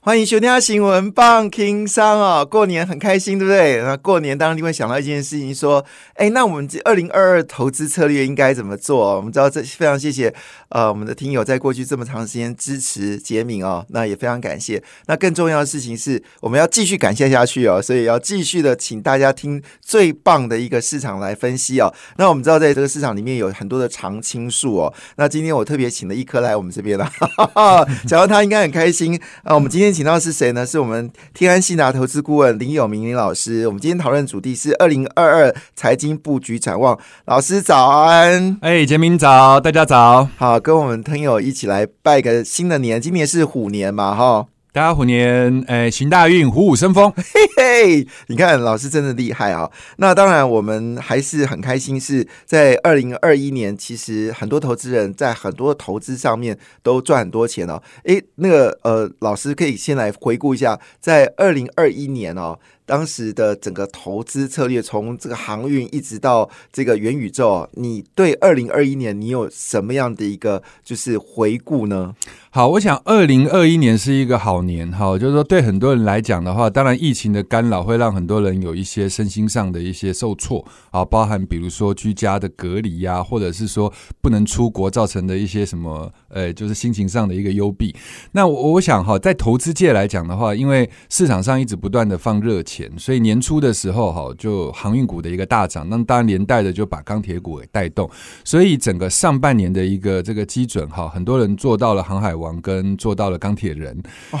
欢迎收听新闻棒听商哦，过年很开心，对不对？那过年当然就会想到一件事情，说，哎，那我们这二零二二投资策略应该怎么做？我们知道这非常谢谢呃我们的听友在过去这么长时间支持杰敏哦，那也非常感谢。那更重要的事情是，我们要继续感谢下去哦，所以要继续的请大家听最棒的一个市场来分析哦。那我们知道在这个市场里面有很多的常青树哦，那今天我特别请了一棵来我们这边了，讲到他应该很开心啊。我们今天。请到是谁呢？是我们天安信达投资顾问林有明林老师。我们今天讨论主题是二零二二财经布局展望。老师早安，哎，杰明早，大家早，好，跟我们朋友一起来拜个新的年。今年是虎年嘛，哈。大家虎年，哎，行大运，虎虎生风，嘿嘿！你看老师真的厉害啊。那当然，我们还是很开心，是在二零二一年，其实很多投资人在很多投资上面都赚很多钱哦。诶，那个呃，老师可以先来回顾一下，在二零二一年哦。当时的整个投资策略，从这个航运一直到这个元宇宙，你对二零二一年你有什么样的一个就是回顾呢？好，我想二零二一年是一个好年，哈，就是说对很多人来讲的话，当然疫情的干扰会让很多人有一些身心上的一些受挫啊，包含比如说居家的隔离呀，或者是说不能出国造成的一些什么，呃，就是心情上的一个幽闭。那我我想哈，在投资界来讲的话，因为市场上一直不断的放热钱。所以年初的时候，哈，就航运股的一个大涨，那当然连带的就把钢铁股给带动。所以整个上半年的一个这个基准，哈，很多人做到了航海王，跟做到了钢铁人，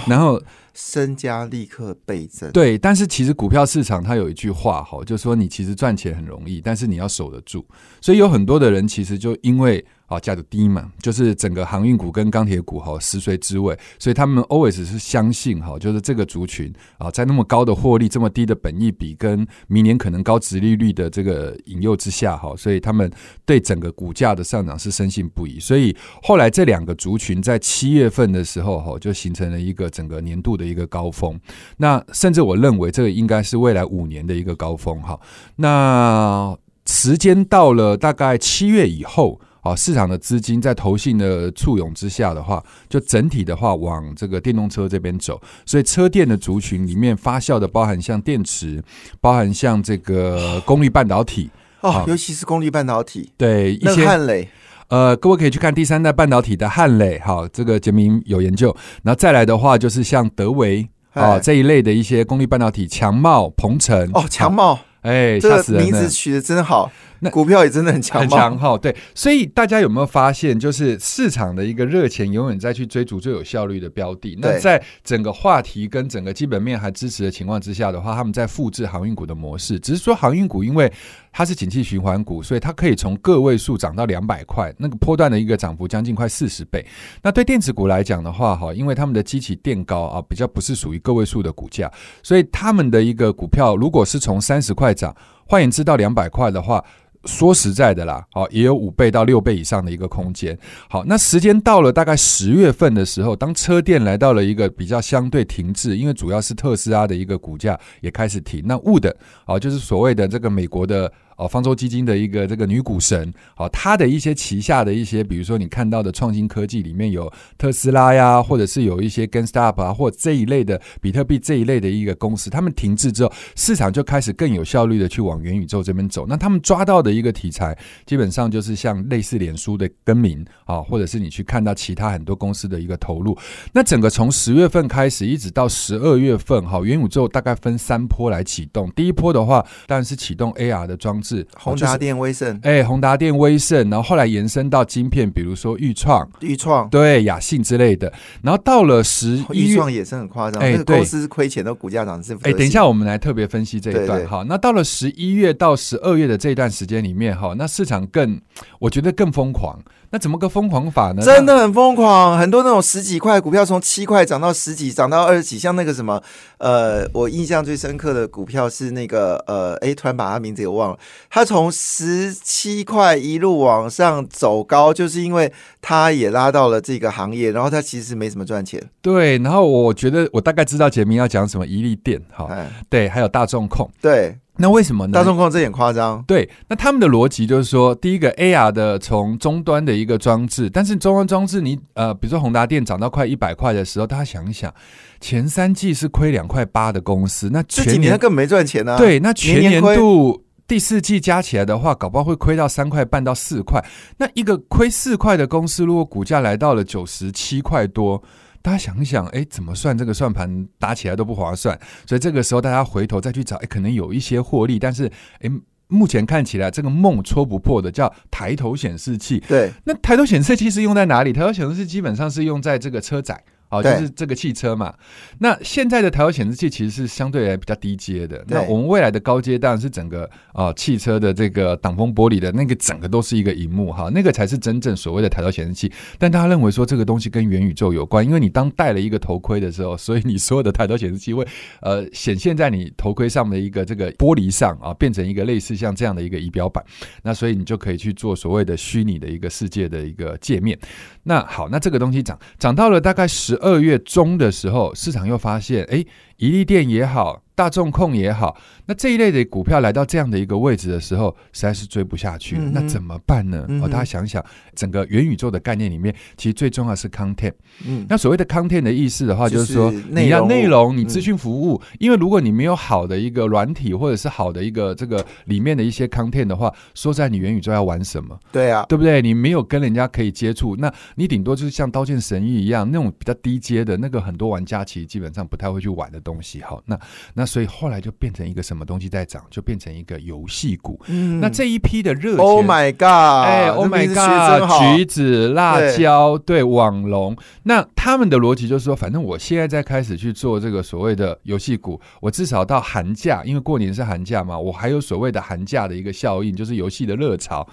然后身家立刻倍增。对，但是其实股票市场它有一句话，哈，就说你其实赚钱很容易，但是你要守得住。所以有很多的人其实就因为。啊，价格低嘛，就是整个航运股跟钢铁股哈，食髓知味，所以他们 always 是相信哈，就是这个族群啊，在那么高的获利、这么低的本益比跟明年可能高值利率的这个引诱之下哈，所以他们对整个股价的上涨是深信不疑。所以后来这两个族群在七月份的时候哈，就形成了一个整个年度的一个高峰。那甚至我认为这个应该是未来五年的一个高峰哈。那时间到了大概七月以后。啊，市场的资金在投信的簇拥之下的话，就整体的话往这个电动车这边走，所以车电的族群里面发酵的包含像电池，包含像这个功率半导体哦，尤其是功率半导体，对一些汉磊，呃，各位可以去看第三代半导体的汉磊，好，这个杰明有研究，然后再来的话就是像德维啊这一类的一些功率半导体，强茂、鹏程。哦，强茂，哎，这个名字取的真好。那 股票也真的很强，很强哈。对，所以大家有没有发现，就是市场的一个热钱永远在去追逐最有效率的标的。那在整个话题跟整个基本面还支持的情况之下的话，他们在复制航运股的模式。只是说航运股因为它是景气循环股，所以它可以从个位数涨到两百块，那个波段的一个涨幅将近快四十倍。那对电子股来讲的话，哈，因为他们的基期垫高啊，比较不是属于个位数的股价，所以他们的一个股票如果是从三十块涨，换言之到两百块的话。说实在的啦，好，也有五倍到六倍以上的一个空间。好，那时间到了大概十月份的时候，当车店来到了一个比较相对停滞，因为主要是特斯拉的一个股价也开始停。那 Wood 啊，就是所谓的这个美国的。哦，方舟基金的一个这个女股神，好，她的一些旗下的一些，比如说你看到的创新科技里面有特斯拉呀，或者是有一些 GameStop 啊，或这一类的比特币这一类的一个公司，他们停滞之后，市场就开始更有效率的去往元宇宙这边走。那他们抓到的一个题材，基本上就是像类似脸书的更名啊，或者是你去看到其他很多公司的一个投入。那整个从十月份开始一直到十二月份，哈，元宇宙大概分三波来启动。第一波的话，当然是启动 AR 的装置。置，宏达电、威盛，哎，宏达电、威盛，然后后来延伸到晶片，比如说裕创、裕创，对，雅信之类的。然后到了十一月，创也是很夸张，哎，公司亏钱都股价涨是。哎，等一下，我们来特别分析这一段哈。那到了十一月到十二月的这一段时间里面哈，那市场更，我觉得更疯狂。那怎么个疯狂法呢？真的很疯狂，很多那种十几块股票从七块涨到十几，涨到二十几，像那个什么，呃，我印象最深刻的股票是那个，呃，哎，突然把他名字给忘了。他从十七块一路往上走高，就是因为他也拉到了这个行业，然后他其实没什么赚钱。对，然后我觉得我大概知道杰明要讲什么，一利店，哈，对，还有大众控，对。那为什么呢？大众控这点夸张。对，那他们的逻辑就是说，第一个 AR 的从终端的一个装置，但是终端装置你呃，比如说宏达电涨到快一百块的时候，大家想一想，前三季是亏两块八的公司，那全年根本没赚钱啊。对，那全年度第四季加起来的话，搞不好会亏到三块半到四块。那一个亏四块的公司，如果股价来到了九十七块多。大家想一想，哎，怎么算这个算盘打起来都不划算，所以这个时候大家回头再去找，哎，可能有一些获利，但是，哎，目前看起来这个梦戳不破的叫抬头显示器。对，那抬头显示器是用在哪里？抬头显示器基本上是用在这个车载。哦，就是这个汽车嘛。那现在的抬头显示器其实是相对来比较低阶的。那我们未来的高阶当然是整个啊汽车的这个挡风玻璃的那个整个都是一个荧幕哈，那个才是真正所谓的抬头显示器。但他认为说这个东西跟元宇宙有关，因为你当戴了一个头盔的时候，所以你所有的抬头显示器会呃显现在你头盔上的一个这个玻璃上啊，变成一个类似像这样的一个仪表板。那所以你就可以去做所谓的虚拟的一个世界的一个界面。那好，那这个东西涨涨到了大概十二月中的时候，市场又发现，哎，宜利店也好。大众控也好，那这一类的股票来到这样的一个位置的时候，实在是追不下去了。那怎么办呢？哦，大家想想，整个元宇宙的概念里面，其实最重要是 content。嗯，那所谓的 content 的意思的话，就是说你要内容，你资讯服务。因为如果你没有好的一个软体，或者是好的一个这个里面的一些 content 的话，说在你元宇宙要玩什么？对啊，对不对？你没有跟人家可以接触，那你顶多就是像刀剑神域一样那种比较低阶的那个，很多玩家其实基本上不太会去玩的东西。好，那那。所以后来就变成一个什么东西在涨，就变成一个游戏股。嗯，那这一批的热，Oh my God！哎，Oh my God！橘子、辣椒，对，网龙。那他们的逻辑就是说，反正我现在在开始去做这个所谓的游戏股，我至少到寒假，因为过年是寒假嘛，我还有所谓的寒假的一个效应，就是游戏的热潮。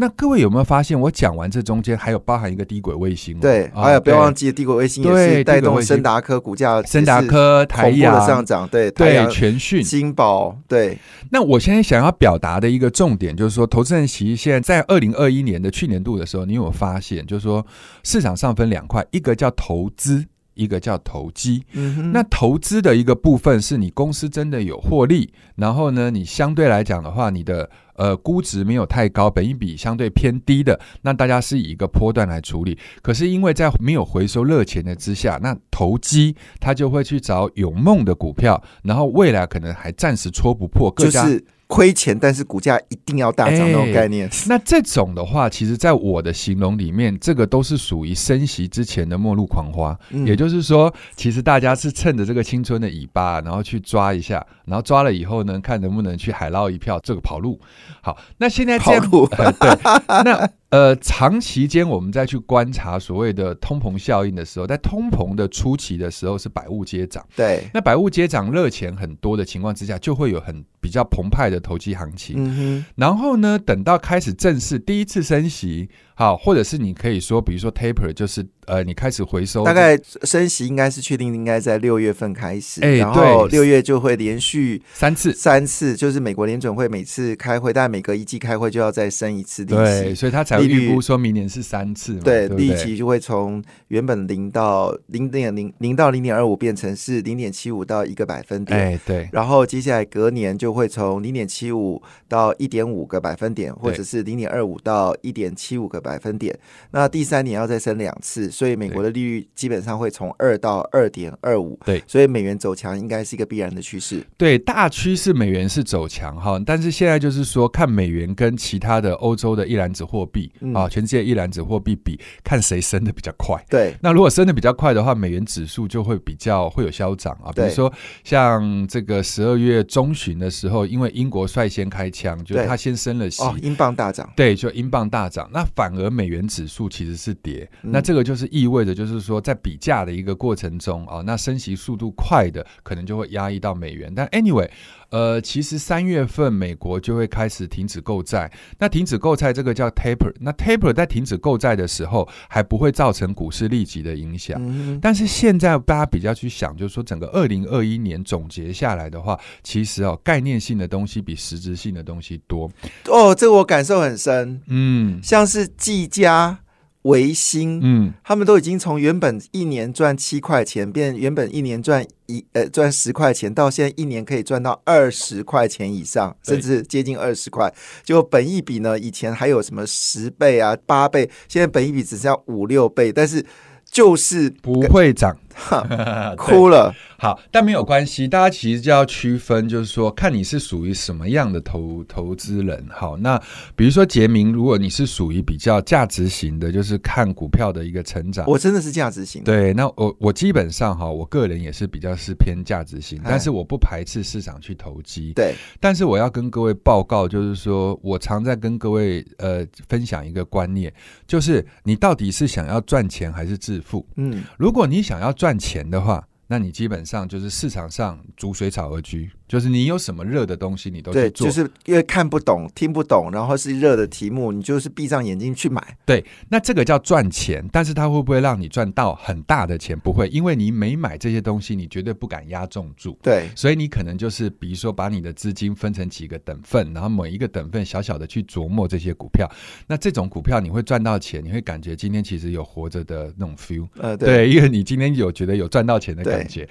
那各位有没有发现，我讲完这中间还有包含一个低轨卫星？对，还有不要忘记低轨卫星也是带动森达科股价，森达科、台亚上涨，对对，全讯、金宝，对。那我现在想要表达的一个重点就是说，投资人其实现在在二零二一年的去年度的时候，你有发现，就是说市场上分两块，一个叫投资。一个叫投机，那投资的一个部分是你公司真的有获利，然后呢，你相对来讲的话，你的呃估值没有太高，本一比相对偏低的，那大家是以一个波段来处理。可是因为在没有回收热钱的之下，那投机他就会去找有梦的股票，然后未来可能还暂时戳不破，就是。亏钱，但是股价一定要大涨那种概念。那这种的话，其实在我的形容里面，这个都是属于升息之前的末路狂花。也就是说，其实大家是趁着这个青春的尾巴，然后去抓一下，然后抓了以后呢，看能不能去海捞一票，这个跑路。好，那现在跑路，对，那。呃，长期间我们再去观察所谓的通膨效应的时候，在通膨的初期的时候是百物皆涨，对，那百物皆涨，热钱很多的情况之下，就会有很比较澎湃的投机行情。嗯，然后呢，等到开始正式第一次升息。好，或者是你可以说，比如说 taper，就是呃，你开始回收，大概升息应该是确定应该在六月份开始，哎，然后六月就会连续三次，三次就是美国联准会每次开会，但每隔一季开会就要再升一次利息，所以他才预估说明年是三次，对，利息就会从原本零到零点零零到零点二五变成是零点七五到一个百分点，哎，对，然后接下来隔年就会从零点七五到一点五个百分点，或者是零点二五到一点七五个。百分点，那第三年要再升两次，所以美国的利率基本上会从二到二点二五。对，所以美元走强应该是一个必然的趋势。对，大趋势美元是走强哈，但是现在就是说看美元跟其他的欧洲的一篮子货币嗯啊，全世界一篮子货币比，看谁升的比较快。对，那如果升的比较快的话，美元指数就会比较会有消涨啊。比如说像这个十二月中旬的时候，因为英国率先开枪，就是对他先升了息。哦，英镑大涨，对，就英镑大涨，那反而美元指数其实是跌，嗯那这个就是意味着，就是说在比价的一个过程中啊、那升息速度快的，可能就会压抑到美元。但 anyway，呃，其实三月份美国就会开始停止购债，那停止购债这个叫 taper，那 taper 在停止购债的时候，还不会造成股市立即的影响。嗯，但是现在大家比较去想，就是说整个二零二一年总结下来的话，其实哦概念性的东西比实质性的东西多。哦，这个我感受很深，嗯像是技嘉、维新，嗯，他们都已经从原本一年赚七块钱，变原本一年赚一呃赚十块钱，到现在一年可以赚到二十块钱以上，甚至接近二十块。就本一比呢，以前还有什么十倍啊、八倍，现在本一比只剩下五六倍，但是就是不会涨。对哭了。好，但没有关系，大家其实就要区分，就是说看你是属于什么样的投投资人。好，那比如说杰明，如果你是属于比较价值型的，就是看股票的一个成长。我真的是价值型的，对，那我我基本上哈，我个人也是比较是偏价值型，哎但是我不排斥市场去投机。对，但是我要跟各位报告，就是说我常在跟各位呃分享一个观念，就是你到底是想要赚钱还是致富？嗯，如果你想要赚赚钱的话，那你基本上就是市场上逐水草而居，就是你有什么热的东西你都去对，做。就是因为看不懂、听不懂，然后是热的题目，你就是闭上眼睛去买。对，那这个叫赚钱，但是它会不会让你赚到很大的钱？不会，因为你没买这些东西，你绝对不敢压重注。对，所以你可能就是，比如说把你的资金分成几个等份，然后每一个等份小小的去琢磨这些股票。那这种股票你会赚到钱，你会感觉今天其实有活着的那种 feel。呃，对，对，因为你今天有觉得有赚到钱的感觉。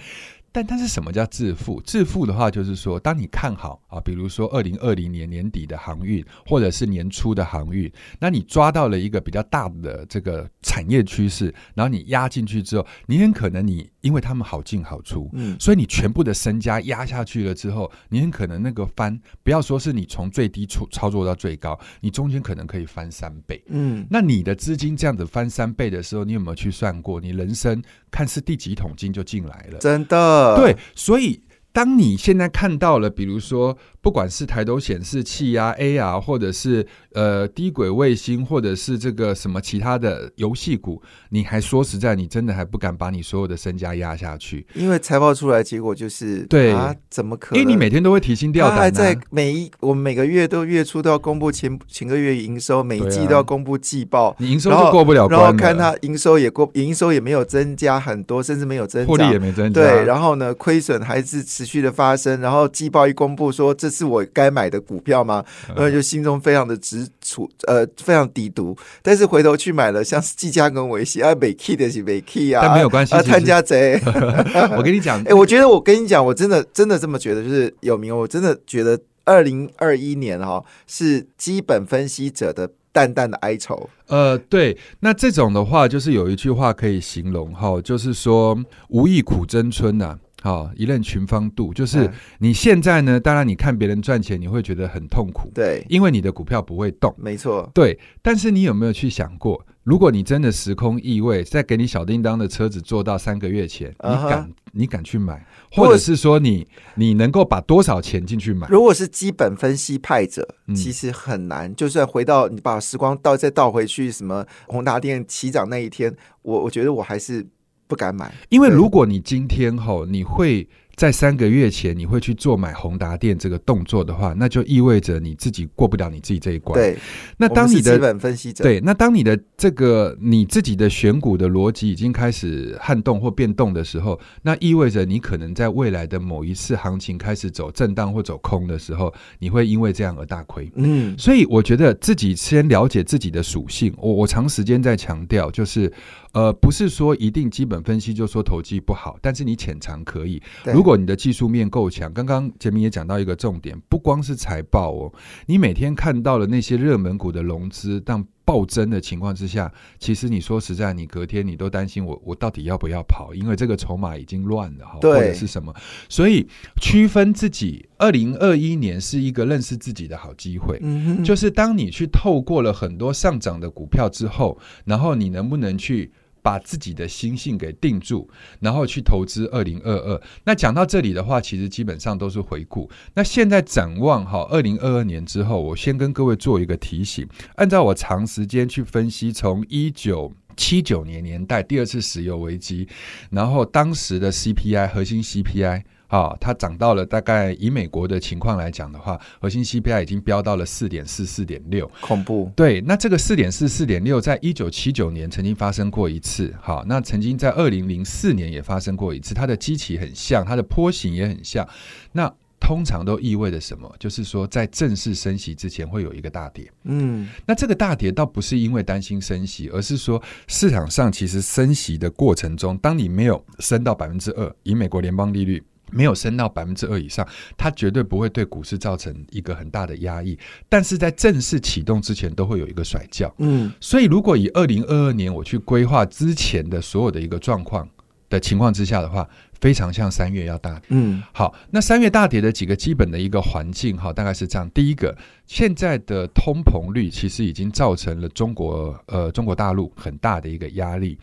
但但是什么叫致富？致富的话，就是说，当你看好啊，比如说二零二零年年底的航运，或者是年初的航运，那你抓到了一个比较大的这个产业趋势，然后你压进去之后，你很可能你因为他们好进好出，嗯，所以你全部的身家压下去了之后，你很可能那个翻，不要说是你从最低操操作到最高，你中间可能可以翻三倍。嗯，那你的资金这样子翻三倍的时候，你有没有去算过？你人生看是第几桶金就进来了？真的，对，所以当你现在看到了，比如说不管是抬头显示器呀、AR，或者是呃低轨卫星，或者是这个什么其他的游戏股，你还说实在，你真的还不敢把你所有的身家压下去，因为财报出来结果就是，对啊，怎么可能？因为你每天都会提心吊胆、啊。他还在每一我们每个月都月初都要公布前前个月营收，每一季都要公布季报，你营收就过不了然后，看它营收也过，营收也没有增加很多，甚至没有增获利也。没增加，对，然后呢，亏损还是持续的发生，然后季报一公布说这是我该买的股票吗？嗯然后就心中非常的直处呃非常抵毒，但是回头去买了像是技嘉跟维系啊，美 key 的是美 key 啊，但没有关系啊，其实探家贼。我跟你讲 哎、，我觉得我跟你讲，我真的真的这么觉得，就是有名，我真的觉得二零二一年哈、是基本分析者的淡淡的哀愁。呃，对，那这种的话，就是有一句话可以形容哈，就是说无意苦争春呐、好，一任群芳妒，就是嗯你现在呢，当然你看别人赚钱，你会觉得很痛苦，对，因为你的股票不会动。没错，对，但是你有没有去想过，如果你真的时空异位，再给你小叮当的车子做到三个月前，你敢你敢去买，或者是说你你能够把多少钱进去买？如果是基本分析派者，嗯其实很难。就算回到你把时光倒再倒回去，什么宏达电起涨那一天，我我觉得我还是不敢买。因为如果你今天吼，你会在三个月前你会去做买宏达电这个动作的话，那就意味着你自己过不了你自己这一关。，对，那当你我们是基本分析者，对，那当你的这个你自己的选股的逻辑已经开始撼动或变动的时候，那意味着你可能在未来的某一次行情开始走震荡或走空的时候，你会因为这样而大亏。嗯，所以我觉得自己先了解自己的属性。我我长时间在强调，就是呃，不是说一定基本分析就说投机不好，但是你潜藏可以。如果你的技术面够强，刚刚杰明也讲到一个重点，不光是财报哦，你每天看到了那些热门股的融资，但暴增的情况之下，其实你说实在，你隔天你都担心我我到底要不要跑，因为这个筹码已经乱了哈，或者是什么，所以区分自己，二零二一年是一个认识自己的好机会，嗯，就是当你去透过了很多上涨的股票之后，然后你能不能去。把自己的心性给定住，然后去投资二零二二。那讲到这里的话，其实基本上都是回顾。那现在展望哈，二零二二年之后，我先跟各位做一个提醒。按照我长时间去分析，从一九七九年年代第二次石油危机，然后当时的 CPI 核心 CPI。啊，它涨到了大概以美国的情况来讲的话，核心 CPI 已经飙到了四点四、四点六，恐怖。对，那这个四点四、四点六，在一九七九年曾经发生过一次，好，那曾经在二零零四年也发生过一次，它的基期很像，它的坡形也很像。那通常都意味着什么？就是说，在正式升息之前会有一个大跌。嗯，那这个大跌倒不是因为担心升息，而是说市场上其实升息的过程中，当你没有升到百分之二，以美国联邦利率。没有升到百分之二以上，它绝对不会对股市造成一个很大的压抑。但是在正式启动之前，都会有一个甩轿。嗯，所以如果以二零二二年我去规划之前的所有的一个状况的情况之下的话。非常像三月要大跌，嗯，好，那三月大跌的几个基本的一个环境哈，大概是这样。第一个，现在的通膨率其实已经造成了中国呃中国大陆很大的一个压力。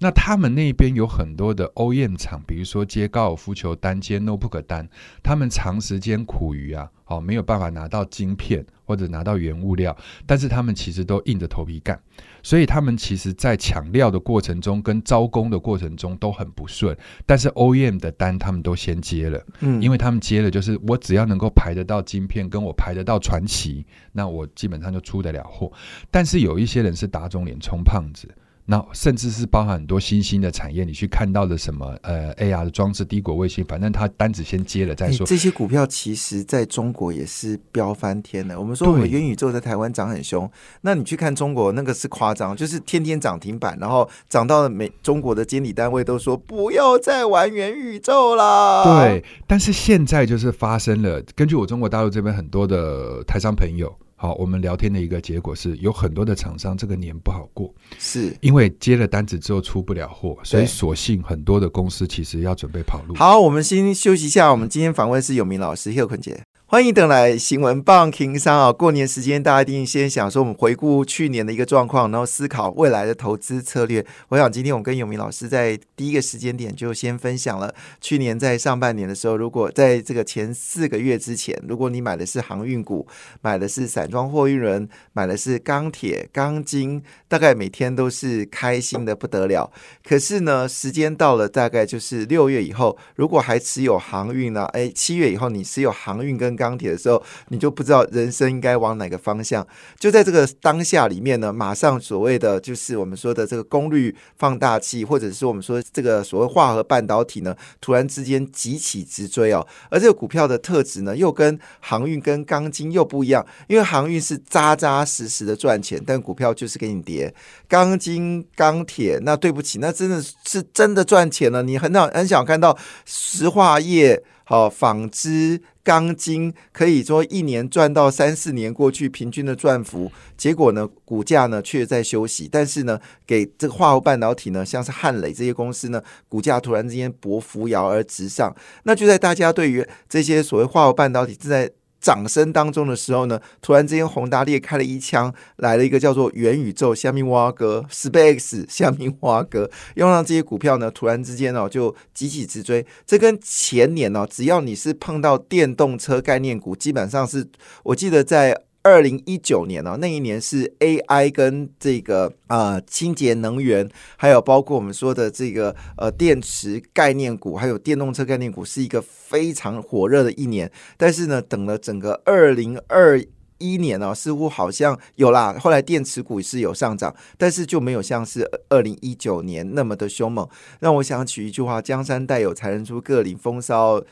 那他们那边有很多的 OEM 厂，比如说接高尔夫球单、接 notebook 单，他们长时间苦于啊，好没有办法拿到晶片或者拿到原物料，但是他们其实都硬着头皮干。所以他们其实，在抢料的过程中，跟招工的过程中都很不顺。但是 OEM 的单，他们都先接了，嗯，因为他们接了，就是我只要能够排得到晶片，跟我排得到传奇，那我基本上就出得了货。但是有一些人是打肿脸充胖子。那甚至是包含很多新兴的产业，你去看到的什么呃 AR 的装置、低轨卫星，反正它单子先接了再说。这些股票其实在中国也是飙翻天的。我们说我们元宇宙在台湾涨很凶，那你去看中国那个是夸张，就是天天涨停板，然后涨到了美中国的监理单位都说不要再玩元宇宙啦。对，但是现在就是发生了，根据我中国大陆这边很多的台商朋友。好，我们聊天的一个结果是有很多的厂商这个年不好过，是因为接了单子之后出不了货，所以索性很多的公司其实要准备跑路。好，我们先休息一下。我们今天访问是有明老师谢坤杰。欢迎等来新闻棒听商啊！过年时间，大家一定先想说，我们回顾去年的一个状况，然后思考未来的投资策略。我想今天我跟永明老师在第一个时间点就先分享了去年在上半年的时候，如果在这个前四个月之前，如果你买的是航运股，买的是散装货运人，买的是钢铁、钢筋，大概每天都是开心的不得了。可是呢，时间到了大概就是六月以后，如果还持有航运呢？哎，七月以后你持有航运跟钢铁的时候，你就不知道人生应该往哪个方向。就在这个当下里面呢，马上所谓的就是我们说的这个功率放大器，或者是我们说这个所谓化合半导体呢，突然之间急起直追哦。而这个股票的特质呢，又跟航运跟钢筋又不一样，因为航运是扎扎实实的赚钱，但股票就是给你跌。钢筋钢铁，那对不起，那真的是真的赚钱了。你很想很想看到石化业。好，纺织、钢筋可以说一年赚到三四年过去平均的赚幅，结果呢，股价呢却在休息。但是呢，给这个化合半导体呢，像是汉磊这些公司呢，股价突然之间薄扶摇而直上。那就在大家对于这些所谓化合半导体正在。掌声当中的时候呢，突然之间宏达裂开了一枪，来了一个叫做元宇宙虾米蛙哥 Space 虾米蛙哥，又让这些股票呢突然之间哦就急起直追。这跟前年哦，只要你是碰到电动车概念股，基本上是我记得在。二零一九年哦，那一年是 AI 跟这个呃清洁能源，还有包括我们说的这个呃电池概念股，还有电动车概念股，是一个非常火热的一年。但是呢，等了整个二零二一年哦，似乎好像有啦。后来电池股是有上涨，但是就没有像是二零一九年那么的凶猛。让我想起一句话：“江山代有才人出，各领风骚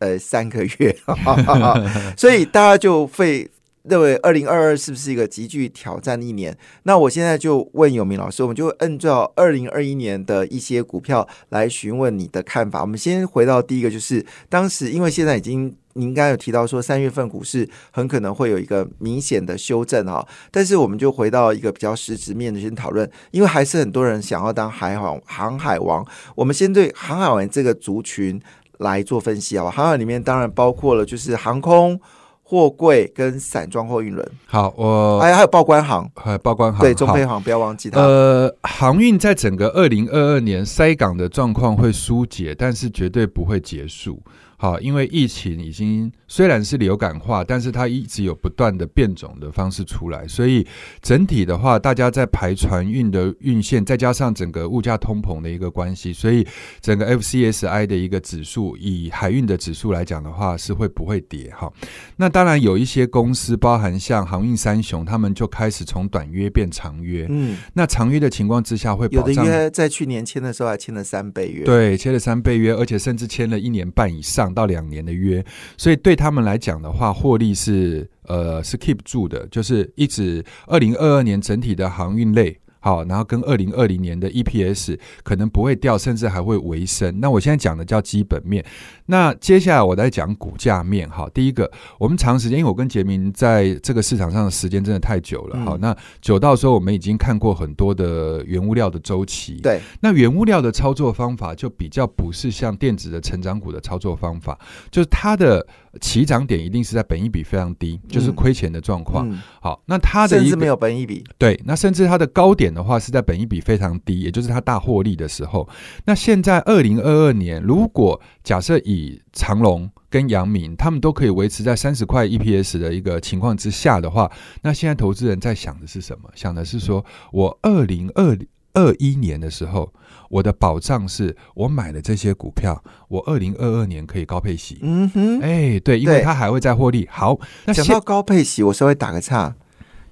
呃三个月。” 所以大家就会。认为二零二二是不是一个极具挑战的一年？那我现在就问有明老师，我们就按照二零二一年的一些股票来询问你的看法。我们先回到第一个，就是当时因为现在已经。您刚刚有提到说三月份股市很可能会有一个明显的修正哈，但是我们就回到一个比较实质面的先讨论，因为还是很多人想要当海航航海王。我们先对航海王这个族群来做分析啊，航海里面当然包括了就是航空、货柜跟散装货运轮。好，我还还有报关行，还有报关行，对中配行不要忘记它。呃，航运在整个二零二二年塞港的状况会疏解，但是绝对不会结束。好，因为疫情已经虽然是流感化，但是它一直有不断的变种的方式出来，所以整体的话，大家在排船运的运线，再加上整个物价通膨的一个关系，所以整个 FCSI 的一个指数，以海运的指数来讲的话，是会不会跌？哈，那当然有一些公司，包含像航运三雄，他们就开始从短约变长约。嗯，那长约的情况之下，会有的约在去年签的时候还签了三倍约，对，签了三倍约，而且甚至签了一年半以上。到两年的约，所以对他们来讲的话，获利是呃是 keep 住的，就是一直二零二二年整体的航运类。好，然后跟二零二零年的 EPS 可能不会掉，甚至还会回升。那我现在讲的叫基本面。那接下来我再讲股价面。好，第一个，我们长时间，因为我跟杰明在这个市场上的时间真的太久了。好，那久到说我们已经看过很多的原物料的周期。对，那原物料的操作方法就比较不是像电子的成长股的操作方法，就是它的。起涨点一定是在本益比非常低，就是亏钱的状况。好，那它的甚至没有本益比。对，那甚至它的高点的话是在本益比非常低，也就是它大获利的时候。那现在二零二二年，如果假设以长隆跟阳明他们都可以维持在三十块 EPS 的一个情况之下的话，那现在投资人在想的是什么？想的是说我二零二二一年的时候。我的保障是我买的这些股票，我二零二二年可以高配息。嗯哼，哎，对，因为它还会再获利。好，那讲到高配息，我稍微打个岔。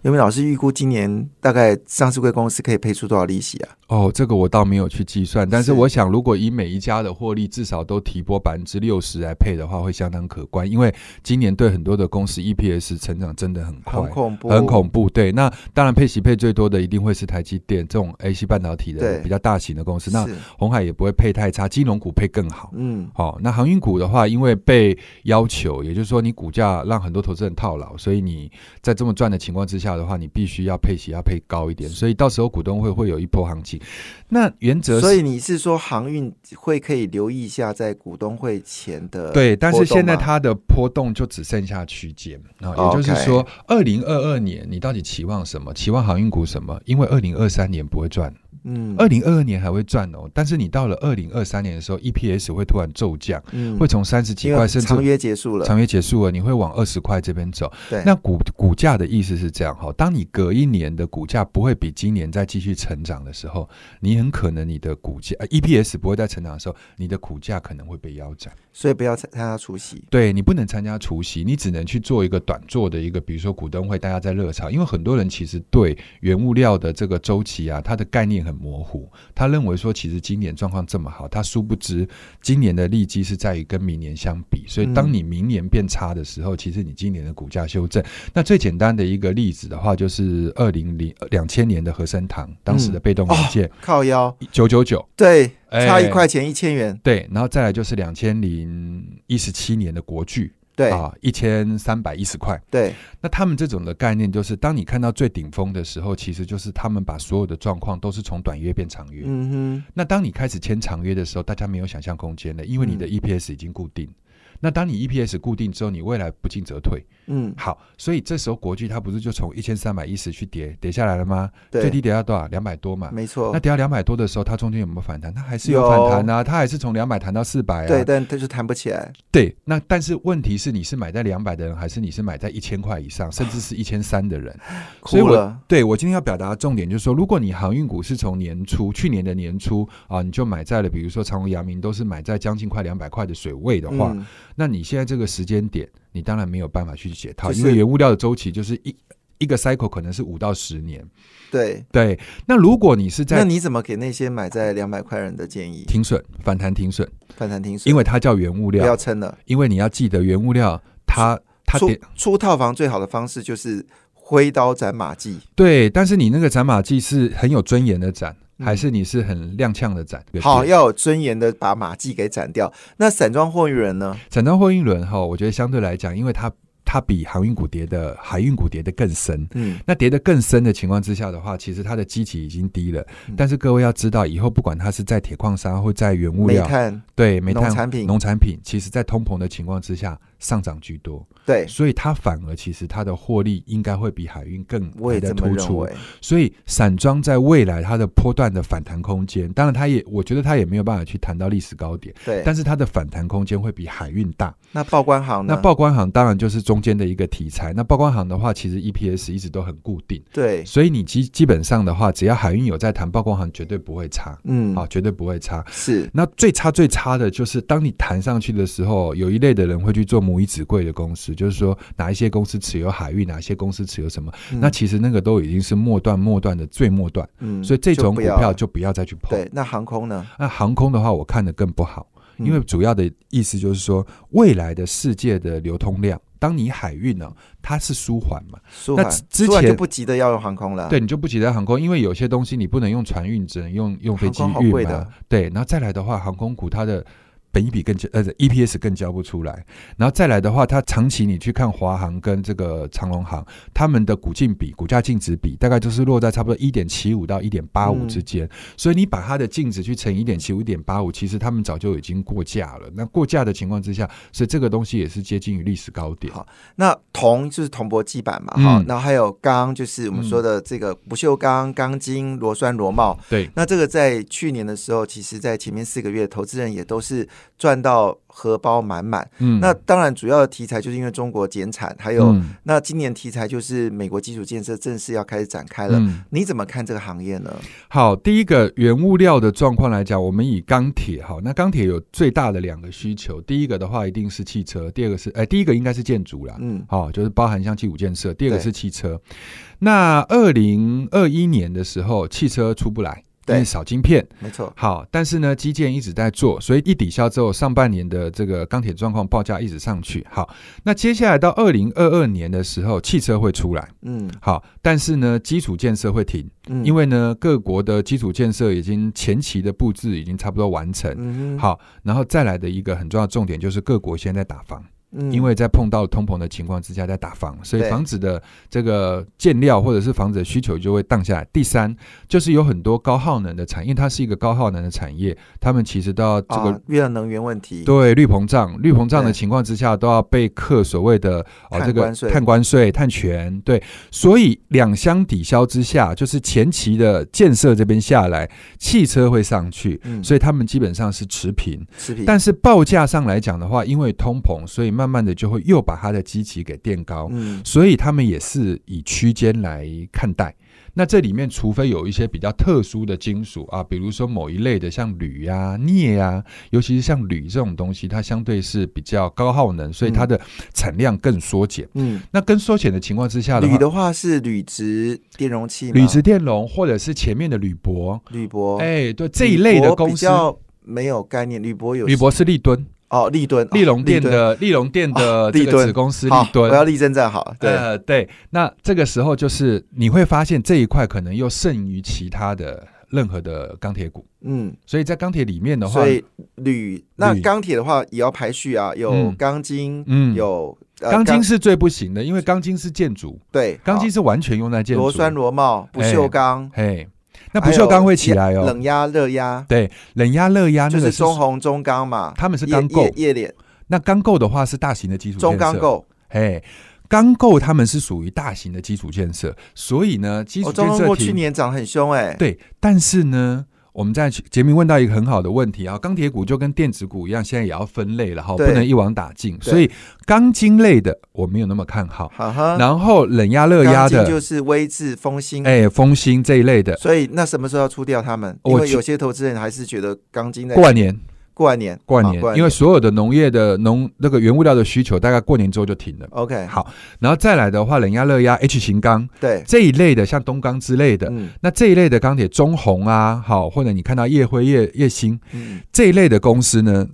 有没有老师预估今年大概上市贵公司可以配出多少利息啊？哦，这个我倒没有去计算，但是我想，如果以每一家的获利至少都提拨百分之六十来配的话，会相当可观。因为今年对很多的公司 EPS 成长真的很快，很恐怖，很恐怖。对，那当然配息配最多的一定会是台积电这种 AC 半导体的比较大型的公司。那红海也不会配太差，金融股配更好。嗯，好，那航运股的话，因为被要求，也就是说你股价让很多投资人套牢，所以你在这么赚的情况之下。的话，你必须要配息要配高一点，所以到时候股东会会有一波行情。那原则，所以你是说航运会可以留意一下在股东会前的对，但是现在它的波动就只剩下区间啊，也就是说，二零二二年你到底期望什么？期望航运股什么？因为二零二三年不会赚。嗯，二零二二年还会赚哦，但是你到了二零二三年的时候，EPS 会突然骤降，嗯，会从三十几块甚至长约结束了，长约结束了，你会往二十块这边走。对，那股股价的意思是这样哈，当你隔一年的股价不会比今年再继续成长的时候，你很可能你的股价 EPS 不会再成长的时候，你的股价可能会被腰斩。所以不要参加除夕，对你不能参加除夕，你只能去做一个短做的一个，比如说股东会，大家在热炒，因为很多人其实对原物料的这个周期啊，它的概念很模糊。他认为说，其实今年状况这么好，他殊不知今年的利基是在于跟明年相比，所以当你明年变差的时候，其实你今年的股价修正。那最简单的一个例子的话，就是二零零两千年的和生堂当时的被动元件靠腰。九九九，对，差一块钱一千元，对，然后再来就是两千零一十七年的国巨。对啊，一千三百一十块。对，那他们这种的概念就是，当你看到最顶峰的时候，其实就是他们把所有的状况都是从短约变长约。嗯哼。那当你开始签长约的时候，大家没有想象空间了，因为你的 EPS 已经固定。那当你 EPS 固定之后，你未来不进则退。嗯，好，所以这时候国际它不是就从一千三百一十去跌跌下来了吗？最低跌到多少？两百多嘛。没错。那跌到两百多的时候，它中间有没有反弹？它还是有反弹啊，它还是从两百弹到四百啊。对，但它就弹不起来。对，那但是问题是，你是买在两百的人，还是你是买在一千块以上，甚至是一千三的人？所以我对我今天要表达的重点就是说，如果你航运股是从年初去年的年初啊，你就买在了，比如说长荣、阳明都是买在将近快两百块的水位的话，那你现在这个。时间点，你当然没有办法去解套，因为原物料的周期就是一一个 cycle 可能是五到十年。对对，那如果你是在，那你怎么给那些买在两百块人的建议？停损，反弹停损，反弹停损，因为它叫原物料，不要撑了。因为你要记得，原物料它它。出出套房最好的方式就是挥刀斩马谡。对，但是你那个斩马谡是很有尊严的斩，嗯还是你是很踉跄的斩？好，要有尊严的把马谡给斩掉。那散装货运轮呢？散装货运轮哈，我觉得相对来讲，因为它它比航运股跌的海运股跌的更深。嗯，那跌的更深的情况之下的话，其实它的基期已经低了。嗯但是各位要知道，以后不管它是在铁矿砂或在原物料，煤炭对煤炭农产品农产品，其实在通膨的情况之下上涨居多，对，所以它反而其实它的获利应该会比海运更来的突出。所以散装在未来它的波段的反弹空间，当然它也我觉得它也没有办法去谈到历史高点，对，但是它的反弹空间会比海运大。那报关行呢？那报关行当然就是中间的一个题材。那报关行的话，其实 EPS 一直都很固定，对，所以你基基本上的话，只要海运有在谈，报关行绝对不会差，嗯，啊，绝对不会差。是那最差最差的就是，当你谈上去的时候，有一类的人会去做母以子贵的公司，就是说哪一些公司持有海运，哪些公司持有什么。嗯那其实那个都已经是末段末段的最末段，嗯所以这种股票就不要再去碰。对。那航空呢？那航空的话，我看的更不好，嗯因为主要的意思就是说，未来的世界的流通量，当你海运呢、它是舒缓嘛，那舒缓之前不急着要用航空了。对，你就不急着航空，因为有些东西你不能用船运，只能用用飞机运嘛。对，然后再来的话，航空股它的本一比更交呃 EPS 更交不出来，然后再来的话，它长期你去看华航跟这个长隆航，他们的股净比、股价净值比大概就是落在差不多一点七五到一点八五嗯之间，所以你把它的净值去乘一点七五、一点八五，其实他们早就已经过价了。那过价的情况之下，所以这个东西也是接近于历史高点。好那铜就是铜箔基板嘛，嗯哈、然后还有钢，就是我们说的这个不锈钢、钢筋、螺栓、螺帽。对，那这个在去年的时候，其实在前面四个月，投资人也都是赚到荷包满满。嗯那当然，主要的题材就是因为中国减产，还有、嗯那今年题材就是美国基础建设正式要开始展开了。嗯你怎么看这个行业呢？好，第一个原物料的状况来讲，我们以钢铁哈，那钢铁有最大的两个需求，第一个的话一定是汽车，第二个是哎，第一个应该是建筑啦，嗯，好、就是包含像基础建设，第二个是汽车。那二零二一年的时候，汽车出不来，因对为少晶片。没错，好，但是呢，基建一直在做，所以一抵消之后，上半年的这个钢铁状况报价一直上去。好，那接下来到二零二二年的时候，汽车会出来。嗯好，但是呢，基础建设会停，嗯，因为呢，各国的基础建设已经前期的布置已经差不多完成。嗯，好，然后再来的一个很重要的重点就是各国现在在打房，嗯因为在碰到通膨的情况之下在打房，所以房子的这个建料或者是房子的需求就会荡下来。第三就是有很多高耗能的产业，它是一个高耗能的产业，他们其实都要这个。啊，遇到能源问题，对绿膨胀，绿膨胀的情况之下，都要被课所谓的哦这个碳关税碳关税、碳权，对，所以两相抵消之下，就是前期的建设这边下来，汽车会上去，嗯，所以他们基本上是持平。持平，但是报价上来讲的话，因为通膨，所以慢慢慢的就会又把它的基期给垫高，嗯。所以他们也是以区间来看待。那这里面除非有一些比较特殊的金属啊，比如说某一类的像铝呀、镍呀、尤其是像铝这种东西，它相对是比较高耗能，所以它的产量更缩减。嗯，那更缩减的情况之下的话，铝的话是铝质电容器吗，铝质电容或者是前面的铝箔，铝箔，哎，对这一类的公司，比较没有概念，铝箔有铝箔是立敦，哦，立敦，立隆电哦的立隆店的哦这个子公司立好，敦我。要立正站好，对，呃，对，那这个时候就是你会发现这一块可能又胜于其他的任何的钢铁股，嗯，所以在钢铁里面的话所，以铝那铝钢铁的话也要排序啊，有嗯。钢筋，嗯，有呃钢筋是最不行的，因为钢筋是建筑，对，钢筋是完全用在建筑。螺栓、螺帽、不锈钢，嘿，那不锈钢会起来哦。冷压、热压，对，冷压、热压那个就是中红、中钢嘛，他们是叶钢构叶，叶脸、那钢构的话是大型的基础建设。中钢构，嘿，钢构他们是属于大型的基础建设，所以呢，基础建设停去年涨很凶哎，对，但是呢，我们在杰明问到一个很好的问题啊，钢铁股就跟电子股一样，现在也要分类了哈，不能一网打尽，所以钢筋类的我没有那么看好，然后冷压热压的，就是微智、风兴，哎，风兴这一类的，所以那什么时候要出掉他们？因为有些投资人还是觉得钢筋在过完年，过完年，过完年，因为所有的农业的农那个原物料的需求，大概过年之后就停了。OK 好，然后再来的话，冷压热压 H 型钢对，这一类的，像东钢之类的，嗯那这一类的钢铁，中红啊，好，或者你看到叶辉、叶叶兴嗯，这一类的公司呢，